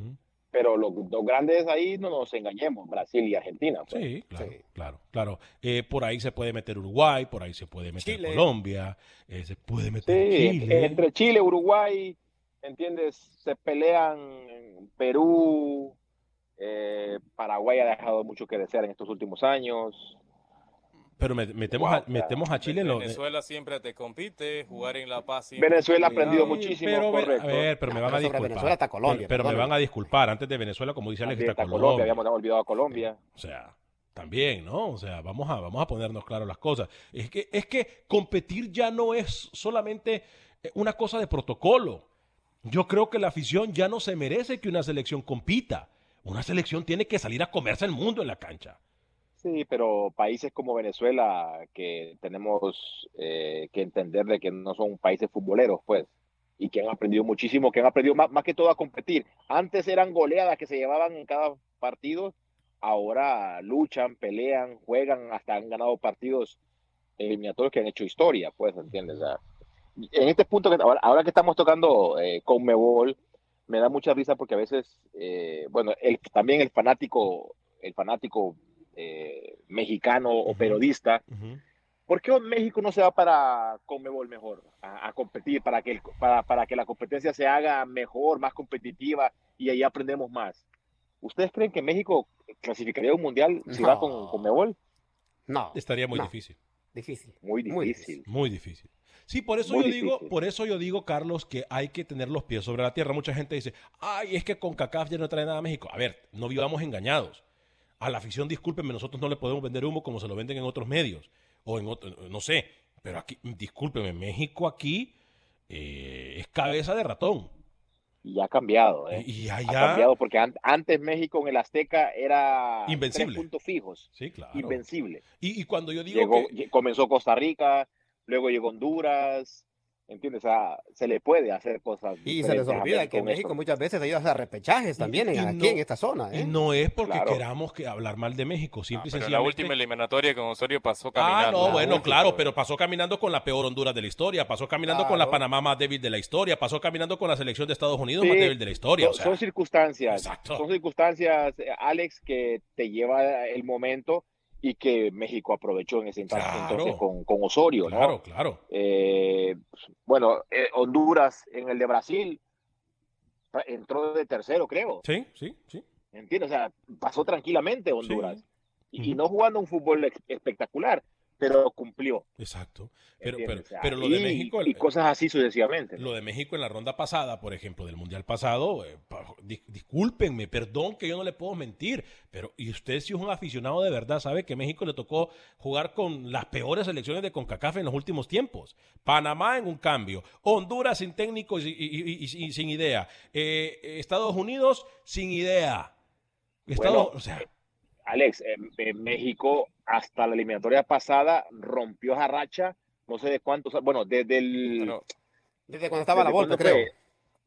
pero los dos grandes ahí no nos engañemos, Brasil y Argentina. pues. Sí, claro, Sí. claro, claro. Eh, por ahí se puede meter Uruguay, por ahí se puede meter Chile. Colombia, eh, se puede Sí, meter Chile. entre Chile, Uruguay, ¿entiendes? Se pelean en Perú, eh, Paraguay ha dejado mucho que desear en estos últimos años. Pero me- metemos, Wow, a, metemos a Chile en lo- Venezuela siempre te compite, jugar en La Paz. siempre Venezuela ha aprendido muchísimo, pero, correcto. A ver, pero me van a disculpar. Venezuela está Colombia, Pero, pero me van a disculpar. Antes de Venezuela, como dice Alex, está está Colombia, Colombia. habíamos olvidado a Colombia. O sea, también, ¿no? O sea, vamos a, vamos a ponernos claro las cosas. Es que, es que competir ya no es solamente eh, una cosa de protocolo. Yo creo que la afición ya no se merece que una selección compita. Una selección tiene que salir a comerse el mundo en la cancha. Sí, pero países como Venezuela, que tenemos eh, que entender de que no son países futboleros, pues, y que han aprendido muchísimo, que han aprendido más, más que todo a competir. Antes eran goleadas que se llevaban en cada partido, ahora luchan, pelean, juegan, hasta han ganado partidos eliminatorios que han hecho historia, pues, ¿entiendes? O sea, en este punto, que ahora, ahora que estamos tocando eh, con Mebol, me da mucha risa porque a veces, eh, bueno, el, también el fanático, el fanático eh, mexicano o Ujú. periodista, Ujú. ¿por qué México no se va para Conmebol mejor, a, a competir, para que, el- para, para que la competencia se haga mejor, más competitiva y ahí aprendemos más? ¿Ustedes creen que México clasificaría un mundial si va con No. Conmebol? No. Estaría muy no, difícil. Difícil. Muy Muy difícil. Muy difícil. Sí, por eso Muy yo digo, difícil. por eso yo digo, Carlos, que hay que tener los pies sobre la tierra. Mucha gente dice, ay, es que con CACAF ya no trae nada a México. A ver, no vivamos engañados. A la afición, discúlpenme, nosotros no le podemos vender humo como se lo venden en otros medios. O en otro, no sé. Pero aquí, discúlpenme, México aquí eh, es cabeza de ratón. Y ha cambiado, ¿eh? Y, y Ha cambiado porque an- antes México en el Azteca era Invencible. tres puntos fijos, Sí, claro. invencible. Y, y cuando yo digo Llegó, que. comenzó Costa Rica, luego llegó Honduras, ¿Entiendes? O sea, se le puede hacer cosas. Y se les olvida que México esto. muchas veces ayuda a repechajes también y aquí no- en esta zona. Y ¿eh? no es porque Claro. queramos que hablar mal de México, simple y Pero la sencillamente. última eliminatoria con Osorio pasó Ah, caminando. no, La bueno, última, claro, pero pasó caminando con la peor Honduras de la historia, pasó caminando con la. Panamá más débil de la historia, pasó caminando con la selección de Estados Unidos Sí, más débil de la historia. Son, o sea, son circunstancias, Exacto. son circunstancias, eh, Alex, que te lleva el momento y que México aprovechó en ese instante Claro. entonces con, con Osorio, ¿no? claro, claro. Eh, bueno, eh, Honduras en el de Brasil entró de tercero, creo. Sí, sí, sí. ¿Entiendes? O sea, pasó tranquilamente Honduras. Sí. Y, y no jugando un fútbol espectacular, pero cumplió. Exacto. Pero, pero, ¿entiendes? O sea, pero lo de y- México. Y cosas así sucesivamente. Lo de México en la ronda pasada, por ejemplo, del Mundial pasado, eh, dis- discúlpenme, perdón que yo no le puedo mentir, pero y usted si es un aficionado de verdad sabe que México le tocó jugar con las peores selecciones de CONCACAF en los últimos tiempos. Panamá en un cambio, Honduras sin técnico y, sin idea, Eh, Estados Unidos sin idea. Estados, Bueno, o sea, Alex, eh, eh, México hasta la eliminatoria pasada rompió esa racha, no sé de cuántos, bueno, desde el... Desde cuando estaba la ¿desde vuelta, cuándo creo. fue?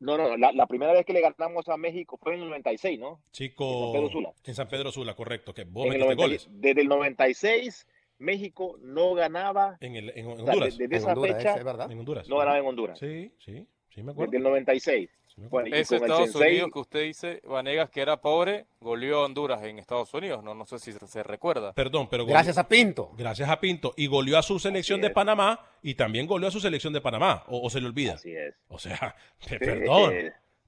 No, no, la, la primera vez que le ganamos a México fue en el 96, ¿no? chico, San Pedro Sula. en San Pedro Sula, correcto, que vos En el metiste 90 goles desde el 96, México no ganaba, en, el, en o sea, Honduras. desde En esa Honduras, fecha, ¿es verdad? En Honduras. no ganaba en Honduras. Sí, sí, sí me acuerdo. Desde el 96. Bueno, Ese Estados Sensei, Unidos que usted dice, Vanegas, que era pobre, goleó a Honduras en Estados Unidos. No, no sé si se, recuerda. Perdón, pero goleó- Gracias a Pinto. gracias a Pinto y goleó a su selección de. Panamá y también goleó a su selección de Panamá o, o se le olvida. así es. O sea, <laughs> perdón,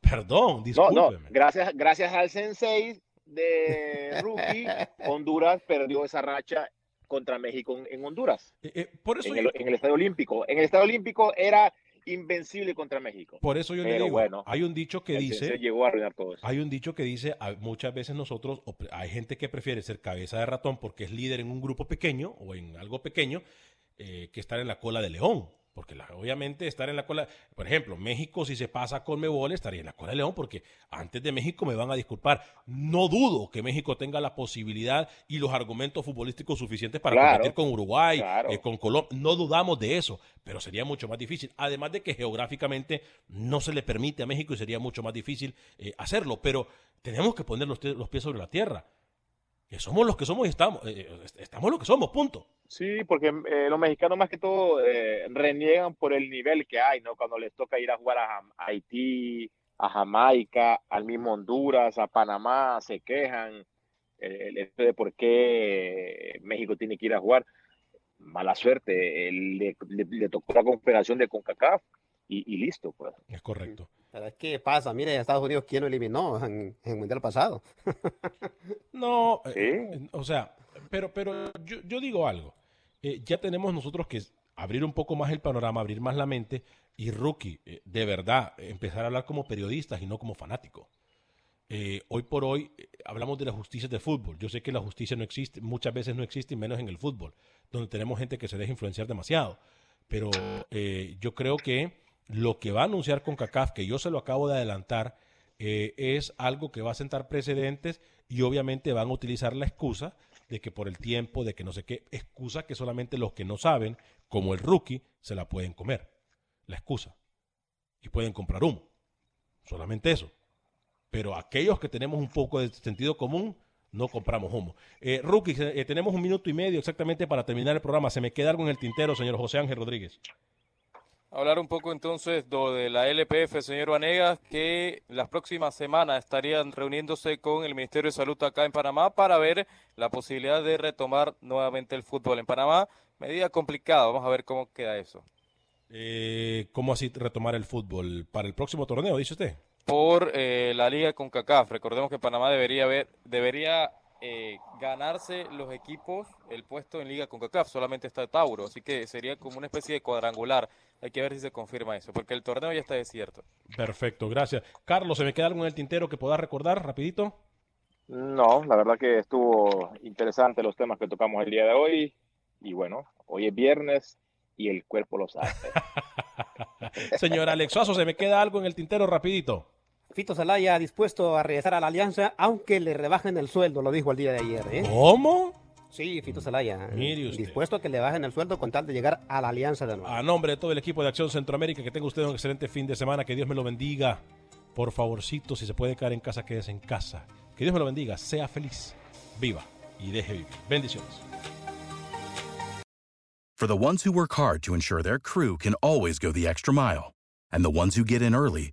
perdón, No, discúlpeme. no, gracias, gracias al Sensei de Rookie, Honduras perdió esa racha contra México en, en Honduras, Eh, eh, por eso en yo, el, en el Estadio Olímpico. En el Estadio Olímpico era invencible contra México. por eso yo le pero digo, bueno, hay un dicho que dice, Sensei llegó a arruinar todo eso. hay un dicho que dice, muchas veces nosotros, hay gente que prefiere ser cabeza de ratón porque es líder en un grupo pequeño o en algo pequeño, eh, que estar en la cola de león. Porque la- obviamente estar en la cola, por ejemplo, México si se pasa con Mebol estaría en la cola de León porque antes de México me van a disculpar. No dudo que México tenga la posibilidad y los argumentos futbolísticos suficientes para Claro, competir con Uruguay, claro. eh, con Colombia. No dudamos de eso, pero sería mucho más difícil. Además de que geográficamente no se le permite a México y sería mucho más difícil eh, hacerlo. Pero tenemos que poner los, los pies sobre la tierra. Que somos los que somos y estamos. eh, eh, estamos los que somos, punto. Sí, porque eh, los mexicanos más que todo eh, reniegan por el nivel que hay, ¿no? Cuando les toca ir a jugar a, Haití, a Jamaica, al mismo Honduras, a Panamá, se quejan el, hecho de por qué México tiene que ir a jugar. Mala suerte, le- le tocó la confederación de CONCACAF y, y listo, pues. Es correcto. Pero es que pasa, mire, Estados Unidos, ¿quién lo eliminó <laughs> en, en el Mundial pasado? <laughs> No, eh, Sí. eh, o sea, pero, pero yo, yo digo algo. Eh, ya tenemos nosotros que abrir un poco más el panorama, abrir más la mente y rookie, eh, de verdad, empezar a hablar como periodistas y no como fanáticos. Eh, hoy por hoy eh, hablamos de la justicia del fútbol. Yo sé que la justicia no existe, muchas veces no existe, y menos en el fútbol, donde tenemos gente que se deja influenciar demasiado. Pero eh, yo creo que lo que va a anunciar con CACAF, que yo se lo acabo de adelantar, eh, es algo que va a sentar precedentes y obviamente van a utilizar la excusa de que por el tiempo, de que no sé qué, excusa que solamente los que no saben, como el rookie, se la pueden comer. La excusa. Y pueden comprar humo. Solamente eso. Pero aquellos que tenemos un poco de sentido común, no compramos humo. Eh, rookie, eh, tenemos un minuto y medio exactamente para terminar el programa. ¿Se me queda algo en el tintero, señor José Ángel Rodríguez? Hablar un poco entonces de la LPF, señor Vanegas, que las próximas semanas estarían reuniéndose con el Ministerio de Salud acá en Panamá para ver la posibilidad de retomar nuevamente el fútbol en Panamá. Medida complicada, vamos a ver cómo queda eso. Eh, ¿Cómo así retomar el fútbol? ¿Para el próximo torneo, dice usted? Por eh, la liga con CACAF. Recordemos que Panamá debería ver, debería eh, ganarse los equipos el puesto en liga con CACAF. Solamente está Tauro, así que sería como una especie de cuadrangular. Hay que ver si se confirma eso, porque el torneo ya está desierto. Perfecto, gracias. Carlos, ¿se me queda algo en el tintero que pueda recordar rapidito? No, la verdad que estuvo interesante los temas que tocamos el día de hoy. Y bueno, hoy es viernes y el cuerpo lo sabe. <laughs> Señor Alex Suazo, ¿se me queda algo en el tintero rapidito? Fito Zelaya dispuesto a regresar a la alianza, aunque le rebajen el sueldo, lo dijo el día de ayer. ¿eh? ¿Cómo? Sí, Fito Zelaya. Mire usted. Dispuesto a que le bajen el sueldo con tal de llegar a la alianza de nuevo. A nombre de todo el equipo de Acción Centroamérica, que tenga usted un excelente fin de semana, que Dios me lo bendiga. Por favorcito, si se puede quedar en casa, quédese en casa. Que Dios me lo bendiga, sea feliz, viva y deje vivir. Bendiciones. For the ones who work hard to ensure their crew can always go the extra mile, and the ones who get in early